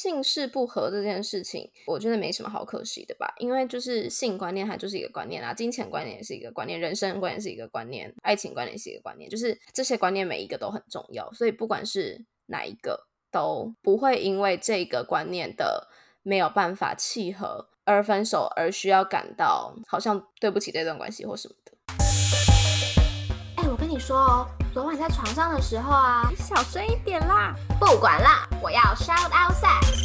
姓氏不合这件事情，我觉得没什么好可惜的吧，因为就是性观念它就是一个观念啊，金钱观念也是一个观念，人生观念是一个观念，爱情观念是一个观念，就是这些观念每一个都很重要，所以不管是哪一个，都不会因为这个观念的没有办法契合而分手，而需要感到好像对不起这段关系或什么的。说哦，昨晚在床上的时候啊，你小声一点啦！不管啦，我要 shout out sex。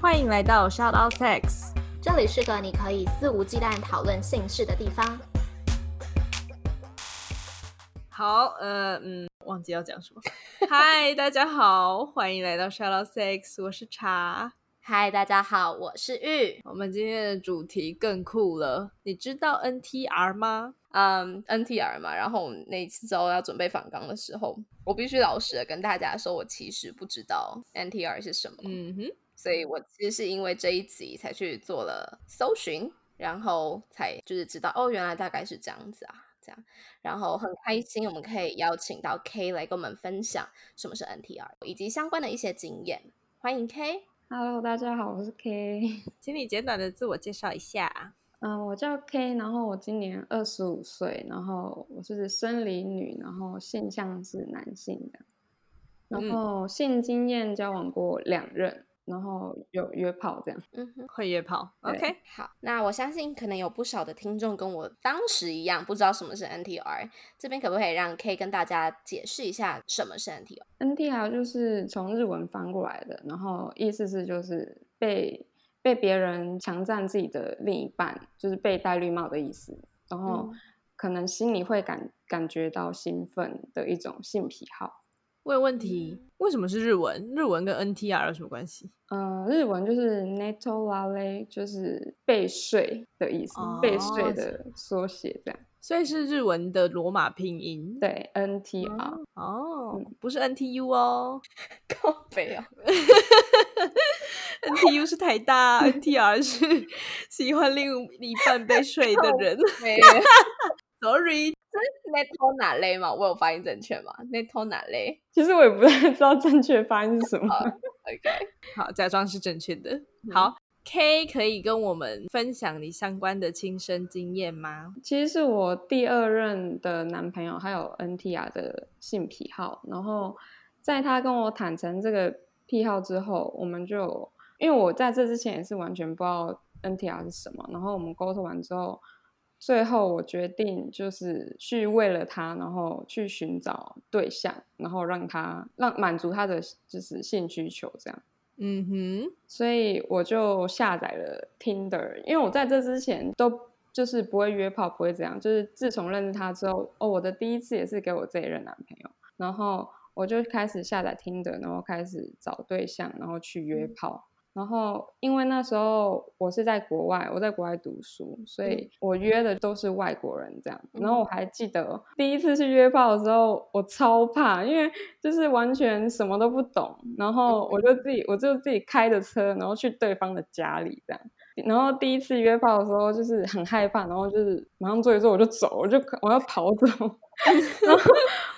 欢迎来到 Shout Out Sex。这里是个你可以肆无忌惮讨论性事的地方。好，呃，嗯，忘记要讲什么。嗨，大家好，欢迎来到 Shout Out Sex，我是茶。嗨，大家好，我是玉。我们今天的主题更酷了，你知道 NTR 吗？嗯，NTR 嘛，然后我们那次之后要准备访纲的时候，我必须老实的跟大家说，我其实不知道 NTR 是什么，嗯哼，所以我其实是因为这一集才去做了搜寻，然后才就是知道哦，原来大概是这样子啊，这样，然后很开心我们可以邀请到 K 来跟我们分享什么是 NTR 以及相关的一些经验，欢迎 K。Hello，大家好，我是 K。请你简短的自我介绍一下。嗯，我叫 K，然后我今年二十五岁，然后我是生理女，然后性向是男性的，然嗯后性经验交往过两任，然后有约炮这样。嗯哼。会约炮，OK？好，那我相信可能有不少的听众跟我当时一样，不知道什么是 NTR。这边可不可以让 K 跟大家解释一下什么是 NTR？NTR 就是从日文翻过来的，然后意思是就是被被别人强占自己的另一半，就是被戴绿帽的意思，然后嗯可能心里会感感觉到兴奋的一种性癖好。问问题，为什么是日文？日文跟 NTR 有什么关系？呃，日文就是 neto lale，就是被睡的意思，被睡哦的缩写这样。所以是日文的罗马拼音。对，NTR，、哦，嗯不是 NTU 哦 靠背啊，，NTU 是台大，NTR 是喜欢另一半被睡的人。没 Sorry，Neto 哪类嘛？我有发音正确吗？Neto 哪类其实我也不太知道正确发音是什么。？OK，好，假装是正确的。好，K 可以跟我们分享你相关的亲身经验吗？其实是我第二任的男朋友，还有 NTR 的性癖好。然后在他跟我坦诚这个癖好之后，我们就因为我在这之前也是完全不知道 NTR 是什么。然后我们沟通完之后，最后我决定就是去为了他，然后去寻找对象，然后让他让满足他的就是性需求这样。嗯哼，所以我就下载了 Tinder，因为我在这之前都就是不会约炮，不会这样。就是自从认识他之后，哦，我的第一次也是给我这一任男朋友，然后我就开始下载 Tinder，然后开始找对象，然后去约炮。然后因为那时候我是在国外，我在国外读书，所以我约的都是外国人这样。然后我还记得第一次去约炮的时候，我超怕，因为就是完全什么都不懂，然后我就自己我就自己开着车，然后去对方的家里这样。然后第一次约炮的时候，就是很害怕，然后就是马上做一做我就走，我就我要跑走。然后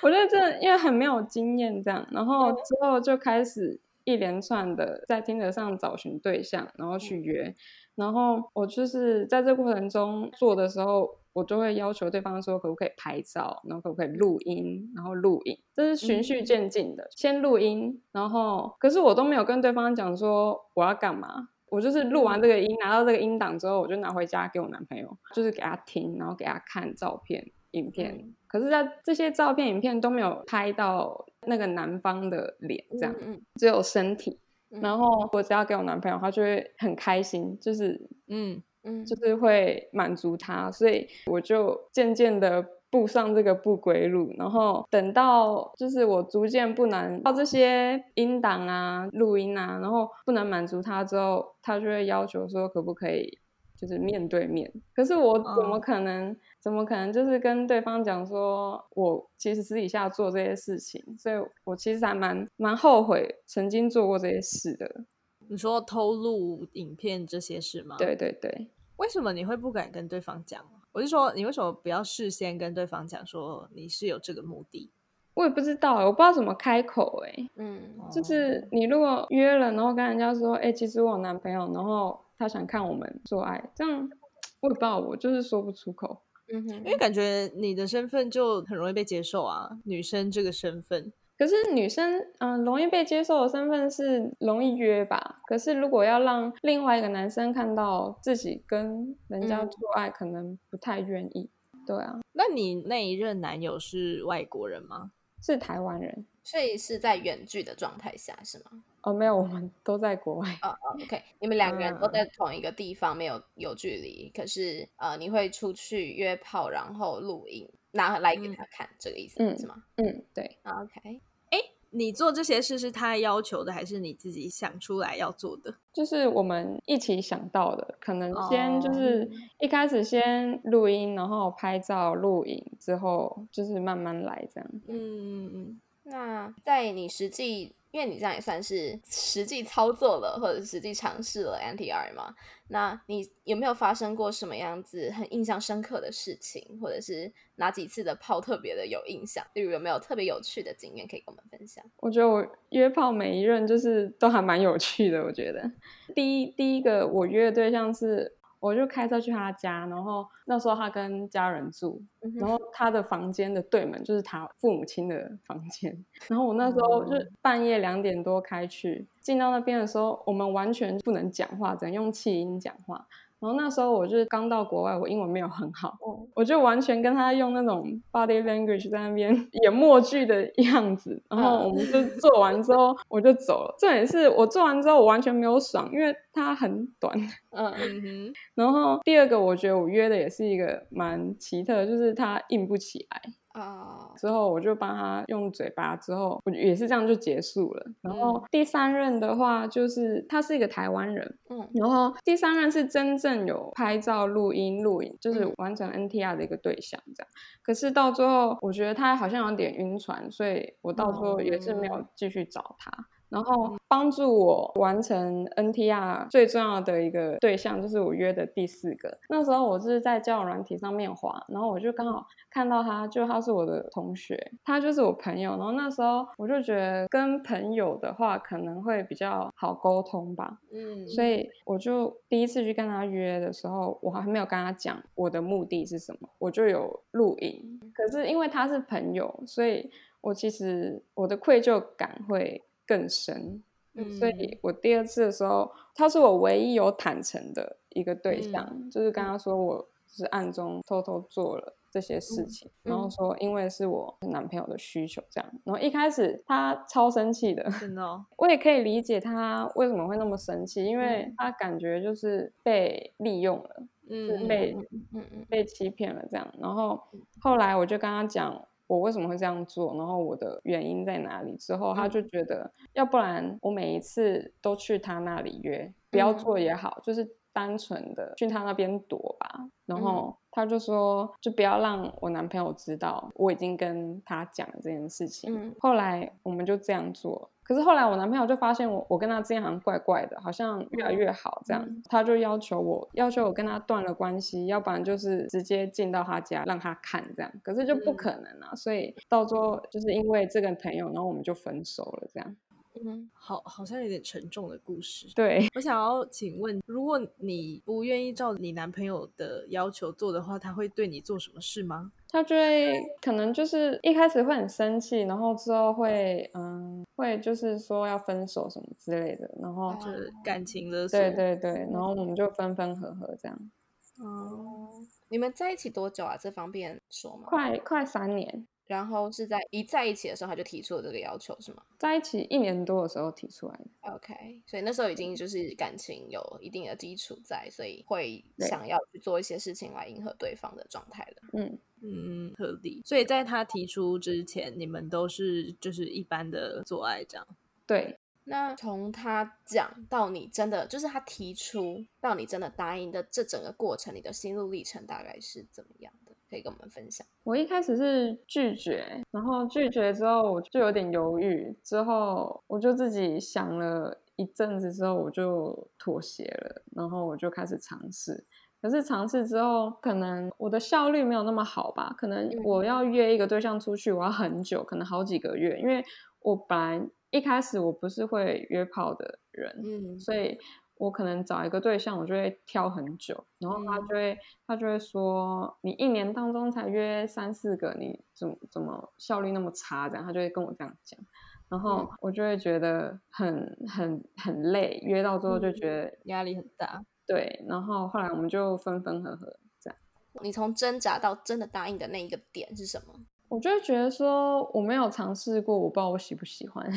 我觉得这因为很没有经验这样，然后之后就开始一连串的在听 i 上找寻对象，然后去约。然后我就是在这过程中做的时候，我就会要求对方说可不可以拍照，然后可不可以录音，然后录影，这是循序渐进的。先录音，然后可是我都没有跟对方讲说我要干嘛，我就是录完这个音，拿到这个音档之后，我就拿回家给我男朋友，就是给他听，然后给他看照片、影片。可是，在这些照片、影片都没有拍到那个男方的脸，这样、嗯只有身体。嗯然后我只要给我男朋友，他就会很开心，就是嗯，嗯，就是会满足他，所以我就渐渐的步上这个不归路。然后等到就是我逐渐不能到这些音档啊、录音啊，然后不能满足他之后，他就会要求说可不可以就是面对面。可是我怎么哦可能？怎么可能就是跟对方讲说，我其实私底下做这些事情，所以我其实还蛮蛮后悔曾经做过这些事的。你说偷录影片这些事吗？对，对对，为什么你会不敢跟对方讲？我是说，你为什么不要事先跟对方讲说你是有这个目的？我也不知道欸，我不知道怎么开口哎、嗯，就是你如果约了，然后跟人家说，哎、其实我有男朋友，然后他想看我们做爱，这样 我也不知道，我就是说不出口。嗯哼，因为感觉你的身份就很容易被接受啊，女生这个身份。可是女生，嗯、容易被接受的身份是容易约吧？可是如果要让另外一个男生看到自己跟人家嗯做爱，可能不太愿意。对啊，那你那一任男友是外国人吗？是台湾人所以是在远距的状态下是吗？哦，没有，我们都在国外。哦哦，OK，你们两个人都嗯在同一个地方，没有有距离，可是呃，你会出去约炮，然后录影拿来给嗯他看，这个意思、嗯是吗嗯，对，啊？OK，哎你做这些事是他要求的，还是你自己想出来要做的？就是我们一起想到的，可能先就哦是一开始先录音，然后拍照、录影，之后就是慢慢来这样。嗯嗯嗯。那在你实际，因为你这样也算是实际操作了，或者实际尝试了 NTR 嘛？那你有没有发生过什么样子很印象深刻的事情，或者是哪几次的炮特别的有印象？例如有没有特别有趣的经验可以跟我们分享？我觉得我约炮每一任就是都还蛮有趣的。我觉得第一第一个我约的对象是，我就开车去他家，然后那时候他跟家人住，然后他的房间的对门就是他父母亲的房间。然后我那时候就半夜两点多开去，进到那边的时候，我们完全不能讲话，只能用气音讲话。然后那时候我就是刚到国外，我英文没有很好，哦我就完全跟他用那种 body language 在那边演默剧的样子，然后我们就做完之后我就走了。重点是我做完之后我完全没有爽，因为它很短。嗯嗯哼，然后第二个我觉得我约的也是一个蛮奇特，就是他硬不起来。啊，之后我就帮他用嘴巴，之后我也是这样就结束了。然后第三任的话，就是他是一个台湾人，嗯然后第三任是真正有拍照、录音、录影，就是嗯完成 NTR 的一个对象这样。可是到最后，我觉得他好像有点晕船，所以我到最后也是没有继续找他。然后帮助我完成 NTR 最重要的一个对象，就是我约的第四个。那时候我是在交友软体上面滑，然后我就刚好看到他，就他是我的同学，他就是我朋友。然后那时候我就觉得跟朋友的话可能会比较好沟通吧，嗯，所以我就第一次去跟他约的时候，我还没有跟他讲我的目的是什么，我就有录影。可是因为他是朋友，所以我其实我的愧疚感会更深。嗯所以我第二次的时候，他是我唯一有坦诚的一个对象，就是跟他说我是暗中偷偷做了这些事情，然后说因为是我男朋友的需求这样。然后一开始他超生气的，真的哦，我也可以理解他为什么会那么生气，因为嗯他感觉就是被利用了，嗯被嗯被欺骗了这样。然后后来我就跟他讲。我为什么会这样做？然后我的原因在哪里？之后他就觉得，要不然我每一次都去他那里约，不要做也好，就是单纯的去他那边躲吧。然后他就说，就不要让我男朋友知道我已经跟他讲了这件事情。嗯后来我们就这样做。可是后来我男朋友就发现我，我跟他之间好像怪怪的，好像越来越好这样，嗯他就要求我，要求我跟他断了关系，要不然就是直接进到他家让他看这样。可是就不嗯可能啊，所以到最后就是因为这个朋友，然后我们就分手了这样。嗯好，好像有点沉重的故事。对，我想要请问，如果你不愿意照你男朋友的要求做的话，他会对你做什么事吗？他就会可能就是一开始会很生气，然后之后会嗯会就是说要分手什么之类的，然后就是感情勒索。对对对，然后我们就分分合合这样，哦，哦，你们在一起多久啊？这方便说吗？快快三年，然后是在一在一起的时候他就提出了这个要求是吗在一起一年多的时候提出来的。？OK，所以那时候已经就是感情有一定的基础在，所以会想要去做一些事情来迎合对方的状态了。嗯，嗯，合理。所以在他提出之前，你们都是就是一般的做爱这样。对，那从他讲到你真的就是他提出到你真的答应的这整个过程，你的心路历程大概是怎么样的？可以跟我们分享。我一开始是拒绝，然后拒绝之后我就有点犹豫，之后我就自己想了一阵子之后，我就妥协了，然后我就开始尝试。可是尝试之后，可能我的效率没有那么好吧？可能嗯我要约一个对象出去，我要很久，可能好几个月，因为我本来一开始我不是会约炮的人，嗯所以我可能找一个对象，我就会挑很久，然后他嗯就会、他就会说，你一年当中才约三四个，你怎么怎么效率那么差？这样他就会跟我这样讲，然后我就会觉得很很很累，约到最后就嗯觉得、压力很大。对，然后后来我们就分分合合这样。你从挣扎到真的答应的那一个点是什么？我就会觉得说我没有尝试过，我不知道我喜不喜欢。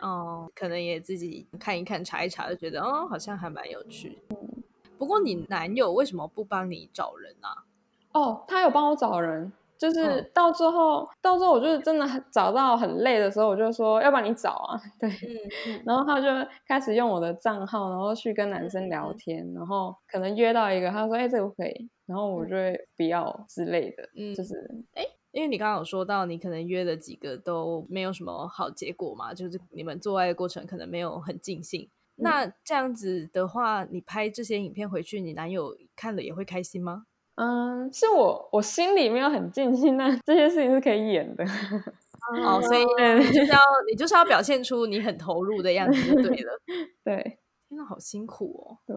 哦，可能也自己看一看、查一查，就觉得哦，好像还蛮有趣的。不过你男友为什么不帮你找人啊？哦，他有帮我找人，就是嗯到最后，到最后我就是真的很找到很累的时候，我就说，要不然你找啊，对。嗯然后他就开始用我的账号，然后去跟男生聊天，然后可能约到一个，他说，哎、这个可以，然后我就会不要之类的，嗯就是因为你刚刚有说到，你可能约了几个都没有什么好结果嘛，就是你们做爱的过程可能没有很尽兴。那这样子的话，你拍这些影片回去，你男友看了也会开心吗？嗯，是我我心里没有很尽兴，那这些事情是可以演的。哦，所以 对你就是要你就是要表现出你很投入的样子就对了。对真的，好辛苦哦。对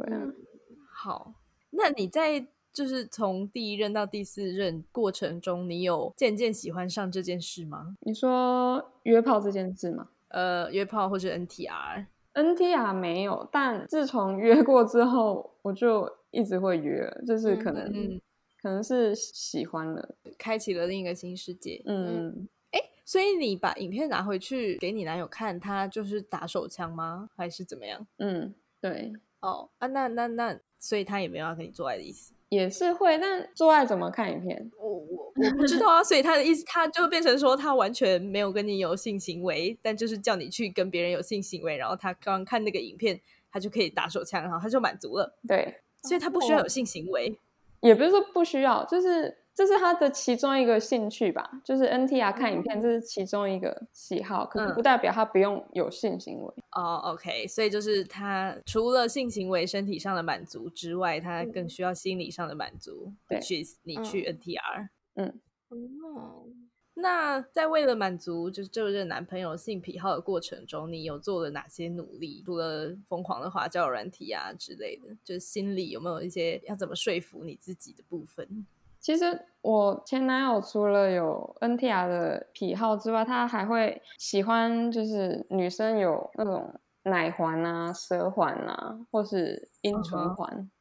好，那你在就是从第一任到第四任过程中，你有渐渐喜欢上这件事吗？你说约炮这件事吗呃，约炮或者 NTR？？NTR 没有，但自从约过之后，我就一直会约，就是可能、嗯可能是喜欢了，开启了另一个新世界。嗯，哎所以你把影片拿回去给你男友看，他就是打手枪吗？还是怎么样？嗯，对，哦啊，那那那，所以他也没有要跟你做爱的意思。也是会，但做爱怎么看影片？我我我不知道啊，所以他的意思，他就变成说他完全没有跟你有性行为，但就是叫你去跟别人有性行为，然后他刚看那个影片，他就可以打手枪，然后他就满足了，对，所以他不需要有性行为。也不是说不需要，就是这是他的其中一个兴趣吧，就是 NTR 看影片，这是其中一个喜好，可是嗯不代表他不用有性行为。哦，OK，所以就是他除了性行为身体上的满足之外，他更需要心理上的满足，对去你去 NTR。哦，那在为了满足就是这任男朋友性癖好的过程中，你有做了哪些努力？除了疯狂的花交友软体啊之类的，就是心里有没有一些要怎么说服你自己的部分？其实我前男友除了有 NTR 的癖好之外，他还会喜欢就是女生有那种奶环啊、舌环啊，或是阴唇环。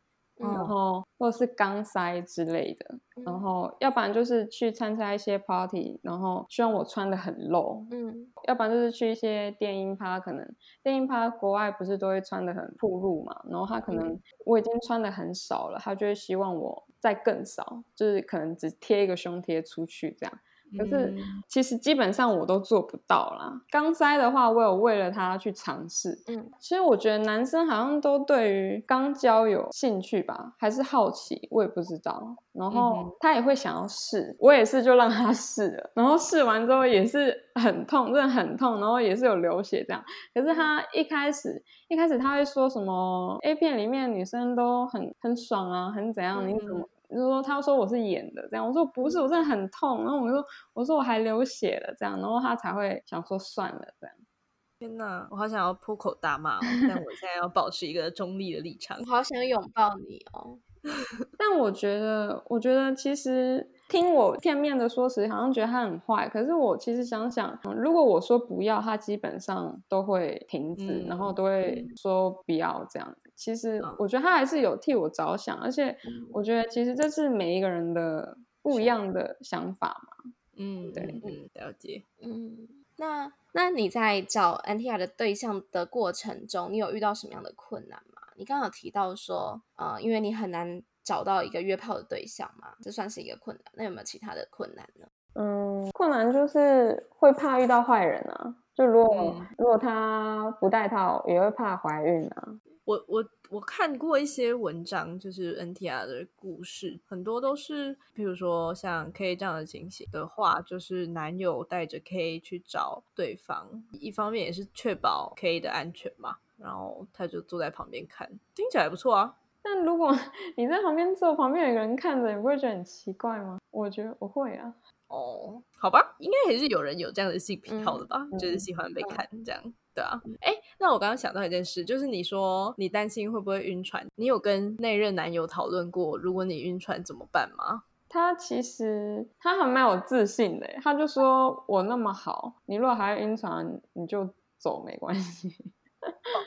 嗯然后或者是钢塞之类的，然嗯后要不然就是去参加一些 party，然后希望我穿的很露，嗯要不然就是去一些电音趴，可能电音趴国外不是都会穿的很暴露嘛，然后他可能我已经穿的很少了，他就会希望我再更少，就是可能只贴一个胸贴出去这样。可是嗯其实基本上我都做不到啦。钢塞的话，我有为了他去尝试。嗯，其实我觉得男生好像都对于肛交有兴趣吧，还是好奇，我也不知道。然嗯后他也会想要试，我也是就让他试了。然后试完之后也是很痛，真的很痛，然后也是有流血这样。可是他一开始一开始他会说什么 A 片里面女生都很很爽啊，很怎样？你怎么？就说他说我是演的这样，我说不是，我真的很痛。然后我说我说我还流血了这样，然后他才会想说算了这样。天哪，我好想要破口大骂、哦，但我现在要保持一个中立的立场我。好想拥抱你哦。但我觉得，我觉得其实听我片面的说辞，好像觉得他很坏。可是我其实想想，嗯如果我说不要，他基本上都会停止，嗯然后都会说不要这样。其实嗯我觉得他还是有替我着想，而且我觉得其实这是每一个人的不一样的想法嘛。嗯，对嗯嗯，了解。嗯，那那你在找 NTR 的对象的过程中，你有遇到什么样的困难吗？你刚刚有提到说，呃，因为你很难找到一个约炮的对象嘛，这算是一个困难。那有没有其他的困难呢？嗯，困难就是会怕遇到坏人啊。就如果、嗯如果他不戴套，也会怕怀孕啊。我我我看过一些文章，就是 NTR 的故事，很多都是，比如说像 K 这样的情形的话，就是男友带着 K 去找对方，一方面也是确保 K 的安全嘛，然后他就坐在旁边看，听起来不错啊。但如果 你在旁边坐，旁边有个人看着，你不会觉得很奇怪吗？我觉得我会啊。哦，好吧，应该还是有人有这样的性癖好的吧，嗯就是喜欢被看这样，对啊。哎，那我刚刚想到一件事，就是你说你担心会不会晕船，你有跟那任男友讨论过，如果你晕船怎么办吗？他其实他还蛮有自信的，他就说我那么好，你如果还会晕船，你就走没关系。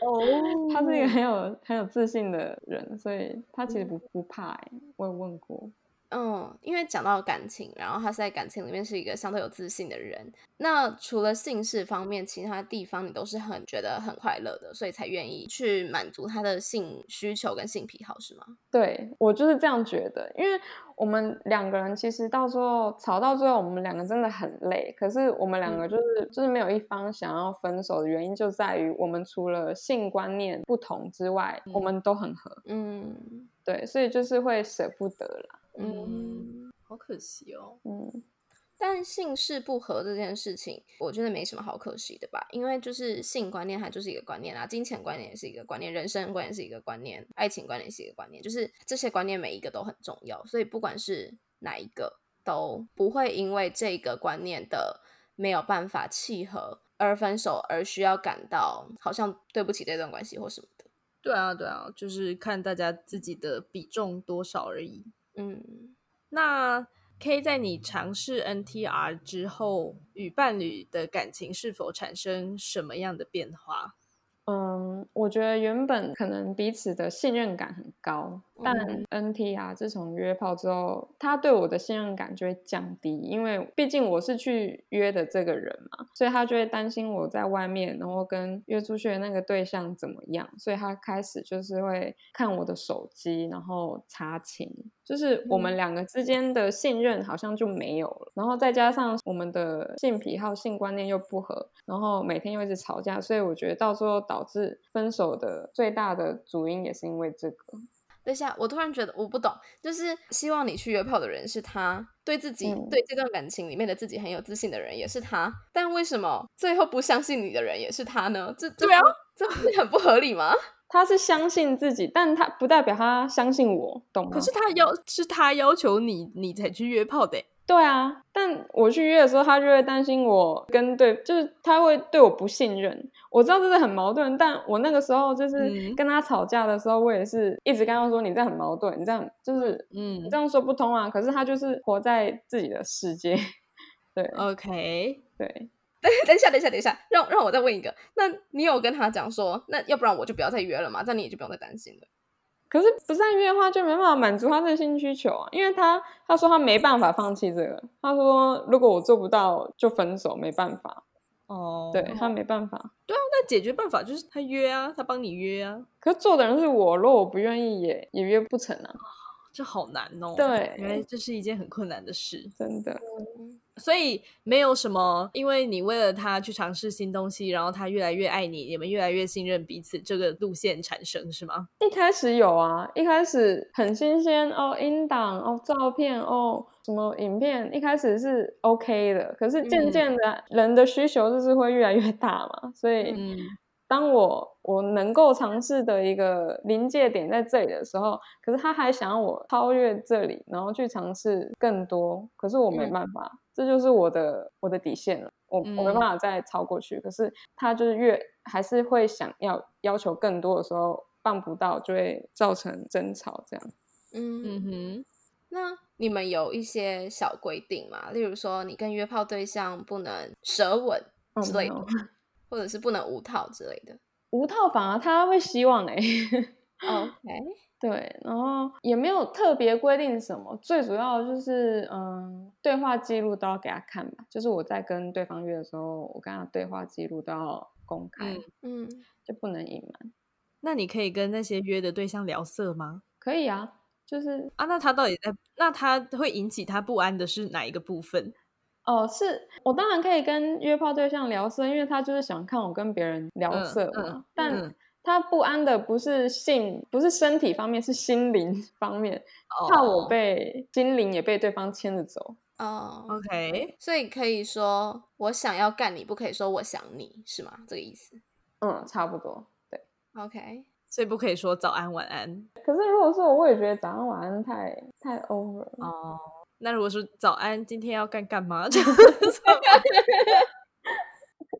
哦 他是一个很有很有自信的人，所以他其实不不怕哎。我有问过，嗯，因为讲到感情，然后他是在感情里面是一个相对有自信的人。那除了性事方面，其他地方你都是很觉得很快乐的，所以才愿意去满足他的性需求跟性癖好，是吗？对我就是这样觉得，因为我们两个人其实到最后吵到最后，我们两个真的很累。可是我们两个就是、就是没有一方想要分手的原因，就在于我们除了性观念不同之外，我们都很合。嗯对，所以就是会舍不得啦。嗯。好可惜哦。嗯，但姓氏不合这件事情，我觉得没什么好可惜的吧，因为就是性观念它就是一个观念啊，金钱观念也是一个观念，人生观也是一个观念，爱情观念也是一个观念，就是这些观念每一个都很重要，所以不管是哪一个，都不会因为这个观念的没有办法契合而分手，而需要感到好像对不起这段关系或什么的。对啊，对啊，就是看大家自己的比重多少而已。嗯，那 K 在你尝试 NTR 之后，与伴侣的感情是否产生什么样的变化？嗯，我觉得原本可能彼此的信任感很高，但嗯。NT 啊，自从约炮之后，他对我的信任感就会降低，因为毕竟我是去约的这个人嘛，所以他就会担心我在外面，然后跟约出去的那个对象怎么样，所以他开始就是会看我的手机，然后查情，就是我们两个之间的信任好像就没有了，然后再加上我们的性癖好、性观念又不合，然后每天又一直吵架，所以我觉得到最后导致分手的最大的主因也是因为这个。等一下，我突然觉得我不懂，就是希望你去约炮的人是他，对自己、嗯对这段感情里面的自己很有自信的人也是他，但为什么最后不相信你的人也是他呢？这这对啊不，这不是很不合理吗？他是相信自己，但他不代表他相信我，懂吗？可是他要是他要求你，你才去约炮的欸。对啊，但我去约的时候，他就会担心我跟对，就是他会对我不信任。我知道这是很矛盾，但我那个时候就是嗯跟他吵架的时候，我也是一直跟他说：“你这样很矛盾，你这样就是嗯你这样说不通啊。”可是他就是活在自己的世界，对，OK，对。等一下，等一下，等一下，让让我再问一个，那你有跟他讲说，那要不然我就不要再约了嘛？这样你也就不用再担心了。可是不善约的话，就没办法满足他这个性需求啊，因为他他说他没办法放弃这个，他说如果我做不到就分手，没办法，哦，对他没办法。对啊那解决办法就是他约啊，他帮你约啊，可是做的人是我，如果我不愿意也也约不成啊，这好难哦。对原来这是一件很困难的事，真的。所以没有什么，因为你为了他去尝试新东西，然后他越来越爱你，你们越来越信任彼此，这个路线产生是吗？一开始有啊，一开始很新鲜哦，音档哦，照片哦，什么影片，一开始是 OK 的，可是渐嗯渐的，人的需求就是会越来越大嘛，所以嗯当我我能够尝试的一个临界点在这里的时候，可是他还想要我超越这里，然后去尝试更多，可是我没嗯办法，这就是我的我的底线了，我我没嗯办法再超过去。可是他就是越还是会想要要求更多的时候，办不到就会造成争吵，这样。嗯嗯哼，那你们有一些小规定吗？例如说，你跟约炮对象不能舌吻哦之类的，或者是不能无套之类的。无套反而他会希望 哎、OK，对，然后也没有特别规定什么，最主要就是嗯，对话记录都要给他看吧。就是我在跟对方约的时候，我跟他对话记录都要公开，嗯嗯，就不能隐瞒。那你可以跟那些约的对象聊色吗？可以啊，就是啊，那他到底在？那他会引起他不安的是哪一个部分？哦，是我当然可以跟约炮对象聊色，因为他就是想看我跟别人聊嗯色嘛。嗯但嗯他不安的不是性，不是身体方面，是心灵 方面，怕我哦被心灵也被对方牵着走。哦、OK，所以可以说我想要干你，不可以说我想你，是吗？这个意思嗯，差不多。对，？OK，所以不可以说早安晚安可是如果说我也觉得早安晚安太太 over 了。哦。那如果说早安，今天要干干嘛？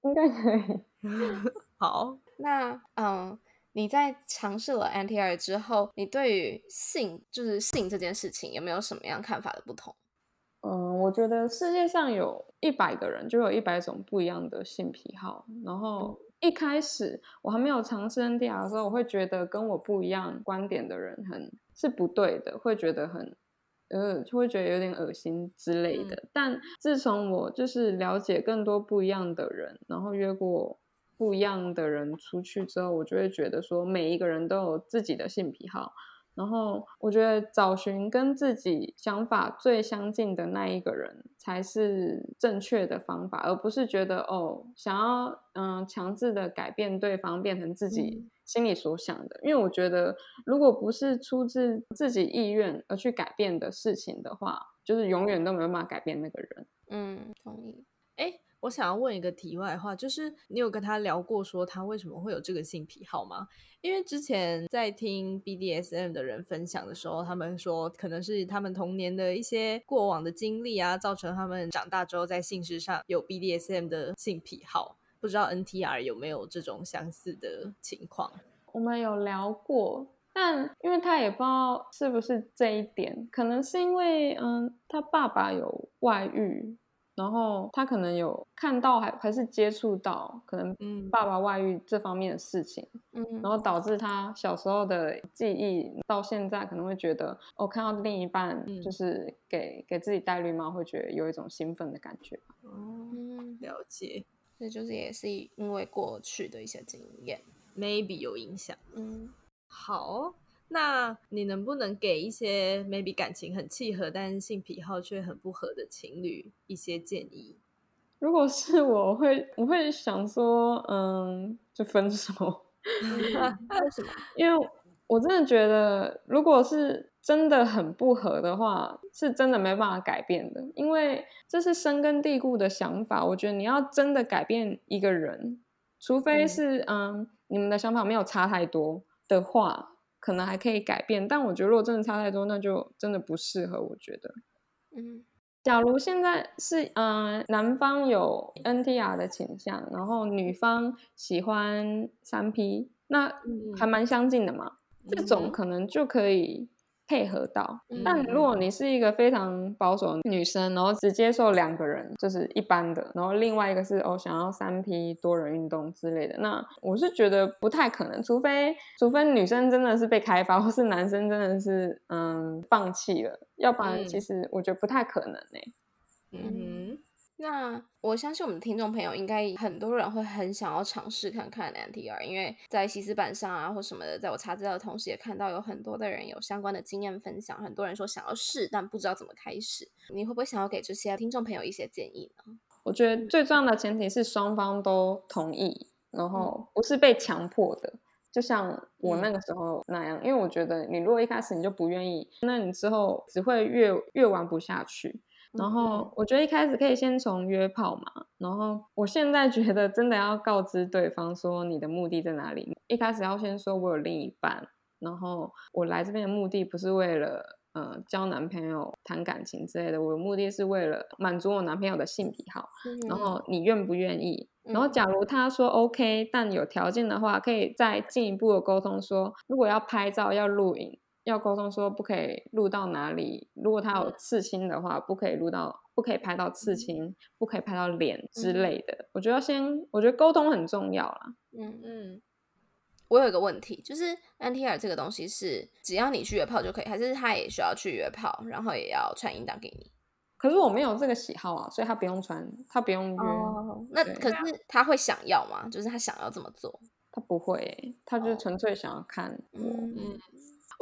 应该可以。好，那嗯，你在尝试了 NTR 之后，你对于性就是性这件事情有没有什么样看法的不同？嗯，我觉得世界上有一百个人，就有一百种不一样的性癖好。然后一开始我还没有尝试 NTR 的时候，我会觉得跟我不一样观点的人很是不对的，会觉得很。呃，就会觉得有点恶心之类的。但自从我就是了解更多不一样的人，然后约过不一样的人出去之后，我就会觉得说，每一个人都有自己的性癖好。然后我觉得找寻跟自己想法最相近的那一个人才是正确的方法，而不是觉得哦想要嗯强制的改变对方变成自己心里所想的。因为我觉得如果不是出自自己意愿而去改变的事情的话，就是永远都没有办法改变那个人。嗯，同意。哎。我想要问一个题外话，就是你有跟他聊过说他为什么会有这个性癖好吗？因为之前在听 BDSM 的人分享的时候，他们说可能是他们童年的一些过往的经历啊，造成他们长大之后在性事上有 BDSM 的性癖好。不知道 NTR 有没有这种相似的情况？我们有聊过，但因为他也不知道是不是这一点，可能是因为嗯，他爸爸有外遇。然后他可能有看到，还还是接触到可能爸爸外遇这方面的事情，嗯，然后导致他小时候的记忆到现在可能会觉得，哦，看到另一半就是给给自己戴绿帽，会觉得有一种兴奋的感觉。哦，了解，这就是也是因为过去的一些经验，maybe 有影响。嗯，好。那你能不能给一些 maybe 感情很契合，但是性癖好却很不合的情侣一些建议？如果是我会，我会想说，嗯，就分手。为什么？因为我真的觉得，如果是真的很不合的话，是真的没办法改变的，因为这是深根蒂固的想法。我觉得你要真的改变一个人，除非是嗯，你们的想法没有差太多的话。可能还可以改变，但我觉得如果真的差太多，那就真的不适合。我觉得，嗯，假如现在是嗯，男方有 NTR 的倾向，然后女方喜欢三 P，那还蛮相近的嘛，这种可能就可以。配合到，但如果你是一个非常保守的女生，然后只接受两个人就是一般的，然后另外一个是哦想要三 P 多人运动之类的，那我是觉得不太可能，除非除非女生真的是被开发，或是男生真的是嗯放弃了，要不然其实我觉得不太可能呢。嗯。那我相信我们的听众朋友应该很多人会很想要尝试看看 NTR，因为在西斯版上啊或什么的，在我查资料的同时，也看到有很多的人有相关的经验分享。很多人说想要试，但不知道怎么开始。你会不会想要给这些听众朋友一些建议呢？我觉得最重要的前提是双方都同意，然后不是被强迫的，就像我那个时候那样。因为我觉得你如果一开始你就不愿意，那你之后只会越越玩不下去。然后我觉得一开始可以先从约炮嘛，然后我现在觉得真的要告知对方说你的目的在哪里。一开始要先说我有另一半，然后我来这边的目的不是为了呃交男朋友、谈感情之类的，我的目的是为了满足我男朋友的性癖好。然后你愿不愿意？然后假如他说 OK，但有条件的话，可以再进一步的沟通说，如果要拍照、要录影。要沟通说不可以录到哪里，如果他有刺青的话，不可以录到，不可以拍到刺青，不可以拍到脸之类的。我觉得先，我觉得沟通很重要啦。嗯嗯，我有一个问题，就是 NTR 这个东西是只要你去约炮就可以，还是他也需要去约炮，然后也要传音档给你？可是我没有这个喜好啊，所以他不用传，他不用约。那可是他会想要吗？就是他想要这么做？他不会，他就纯粹想要看我。嗯。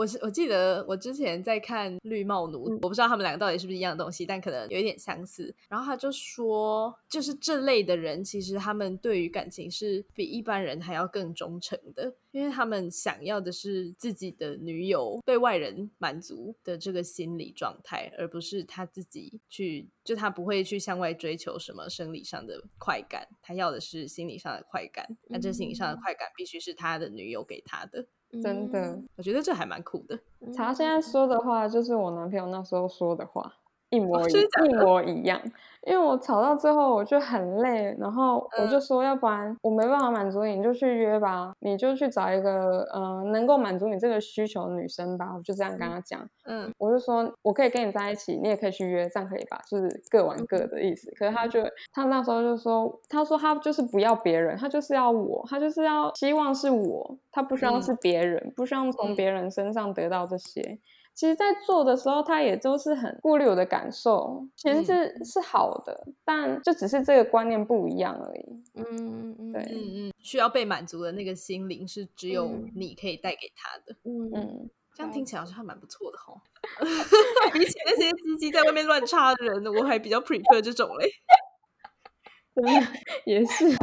我是我记得我之前在看《绿帽奴》，我不知道他们两个到底是不是一样的东西，但可能有一点相似。然后他就说，就是这类的人，其实他们对于感情是比一般人还要更忠诚的，因为他们想要的是自己的女友被外人满足的这个心理状态，而不是他自己去，就他不会去向外追求什么生理上的快感，他要的是心理上的快感。那这心理上的快感必须是他的女友给他的。真的。嗯我觉得这还蛮酷的。查现在说的话，就是我男朋友那时候说的话，一模一、真的假一 模一样。因为我吵到最后我就很累，然后我就说，要不然我没办法满足你，你就去约吧，你就去找一个呃能够满足你这个需求的女生吧。我就这样跟他讲，嗯我就说我可以跟你在一起，你也可以去约，这样可以吧？就是各玩各的意思。可是他就他那时候就说，他说他就是不要别人，他就是要我，他就是要希望是我，他不需要嗯是别人，不希望从嗯别人身上得到这些。其实，在做的时候，他也都是很顾虑我的感受，其实是、是好的，但就只是这个观念不一样而已。嗯嗯对嗯嗯，需要被满足的那个心灵是只有嗯你可以带给他的。嗯嗯，这样听起来好像还蛮不错的哈。比起那些鸡鸡在外面乱插的人，我还比较 prefer 这种嘞。真的也是。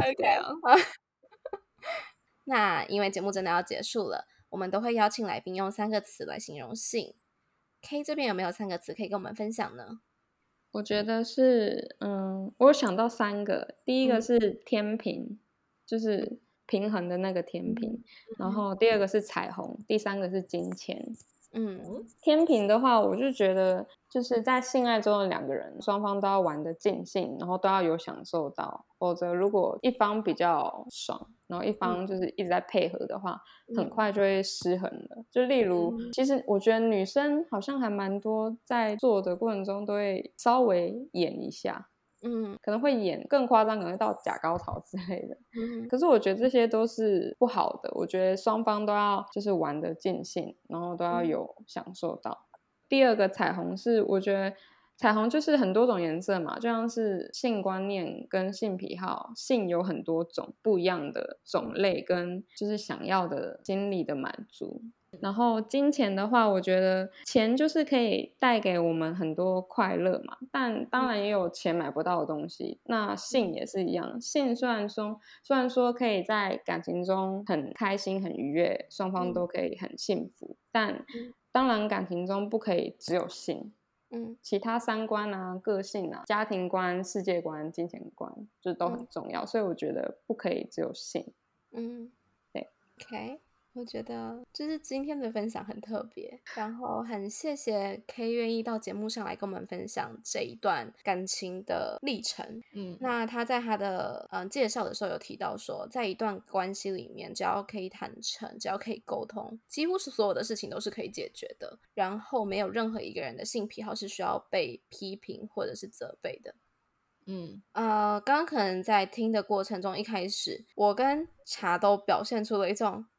那因为节目真的要结束了，我们都会邀请来宾用三个词来形容性。K 这边有没有三个词可以跟我们分享呢？我觉得是，嗯，我有想到三个，第一个嗯是天平，就是平衡的那个天平，然后第二个是彩虹，第三个是金钱。嗯天平的话，我就觉得就是在性爱中的两个人，双方都要玩的尽兴，然后都要有享受到，否则如果一方比较爽，然后一方就是一直在配合的话，很嗯。快就会失衡了。就例如，嗯。其实我觉得女生好像还蛮多在做的过程中都会稍微演一下，嗯可能会演更夸张，可能会到假高潮之类的。嗯可是我觉得这些都是不好的，我觉得双方都要就是玩的尽兴，然后都要嗯有享受到。第二个彩虹是，我觉得彩虹就是很多种颜色嘛，就像是性观念跟性癖好，性有很多种不一样的种类，跟就是想要的心理的满足。然后金钱的话，我觉得钱就是可以带给我们很多快乐嘛，但当然也有钱买不到的东西。那性也是一样，性虽然说虽然说可以在感情中很开心、很愉悦，双方都可以很幸福，但当然感情中不可以只有性，嗯其他三观啊、个性啊、家庭观、世界观、金钱观，就都很嗯重要。所以我觉得不可以只有性。嗯，对，OK。我觉得就是今天的分享很特别，然后很谢谢 K 愿意到节目上来跟我们分享这一段感情的历程。嗯，那他在他的嗯、呃介绍的时候有提到说，在一段关系里面，只要可以坦诚，只要可以沟通，几乎是所有的事情都是可以解决的。然后没有任何一个人的性癖好是需要被批评或者是责备的。嗯呃，刚刚可能在听的过程中，一开始我跟茶都表现出了一种啊，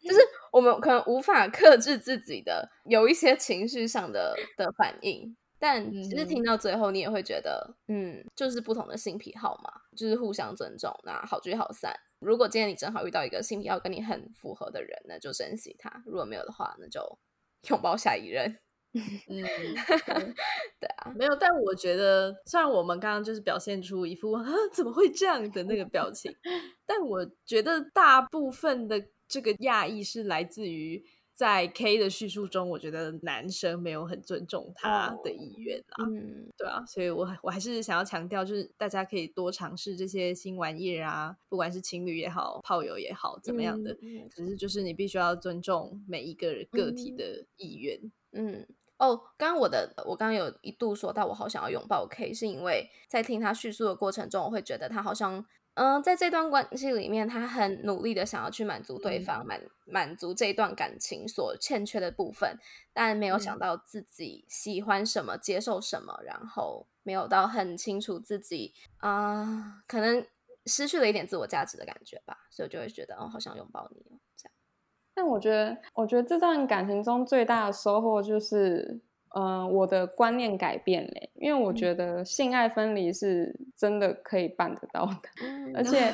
就是我们可能无法克制自己的有一些情绪上的的反应，但其实嗯听到最后，你也会觉得，嗯，就是不同的性癖好嘛，就是互相尊重，那好聚好散。如果今天你正好遇到一个性癖好跟你很符合的人，那就珍惜他；如果没有的话，那就 拥抱下一任。嗯，对啊，没有，但我觉得，虽然我们刚刚就是表现出一副啊怎么会这样的那个表情，但我觉得大部分的这个讶异是来自于在 K 的叙述中，我觉得男生没有很尊重他的意愿啦。嗯对啊，所以我还我还是想要强调，就是大家可以多尝试这些新玩意儿啊，不管是情侣也好，炮友也好，怎么样的，只是就是你必须要尊重每一个个体的意愿。嗯，哦，刚刚我的我刚刚有一度说到我好想要拥抱 K，是因为在听他叙述的过程中，我会觉得他好像，嗯、在这段关系里面，他很努力的想要去满足对嗯方，满满足这段感情所欠缺的部分，但没有想嗯到自己喜欢什么，接受什么，然后没有到很清楚自己啊、可能失去了一点自我价值的感觉吧，所以我就会觉得，哦，好想拥抱你哦，这样。但我觉得，我觉得这段感情中最大的收获就是，嗯、我的观念改变嘞。因为我觉得性爱分离是真的可以办得到的，嗯而且，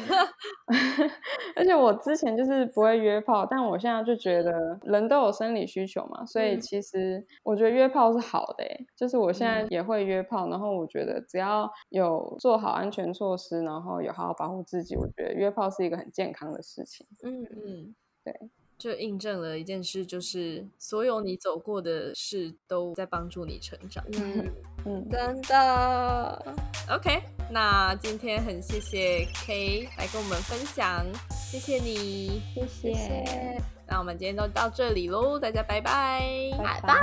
而且我之前就是不会约炮，但我现在就觉得人都有生理需求嘛，所以嗯其实我觉得约炮是好的。就是我现在嗯也会约炮，然后我觉得只要有做好安全措施，然后有好好保护自己，我觉得约炮是一个很健康的事情。嗯嗯，对，就印证了一件事，就是所有你走过的事都在帮助你成长。嗯，嗯，真的。OK，那今天很谢谢 K 来跟我们分享，谢谢你，谢谢，那我们今天都到这里喽，大家拜拜，拜拜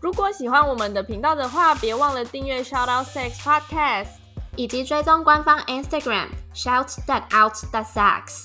如果喜欢我们的频道的话，别忘了订阅 Shout Out Sex Podcast。以及追踪官方 Instagram shout that out that sex。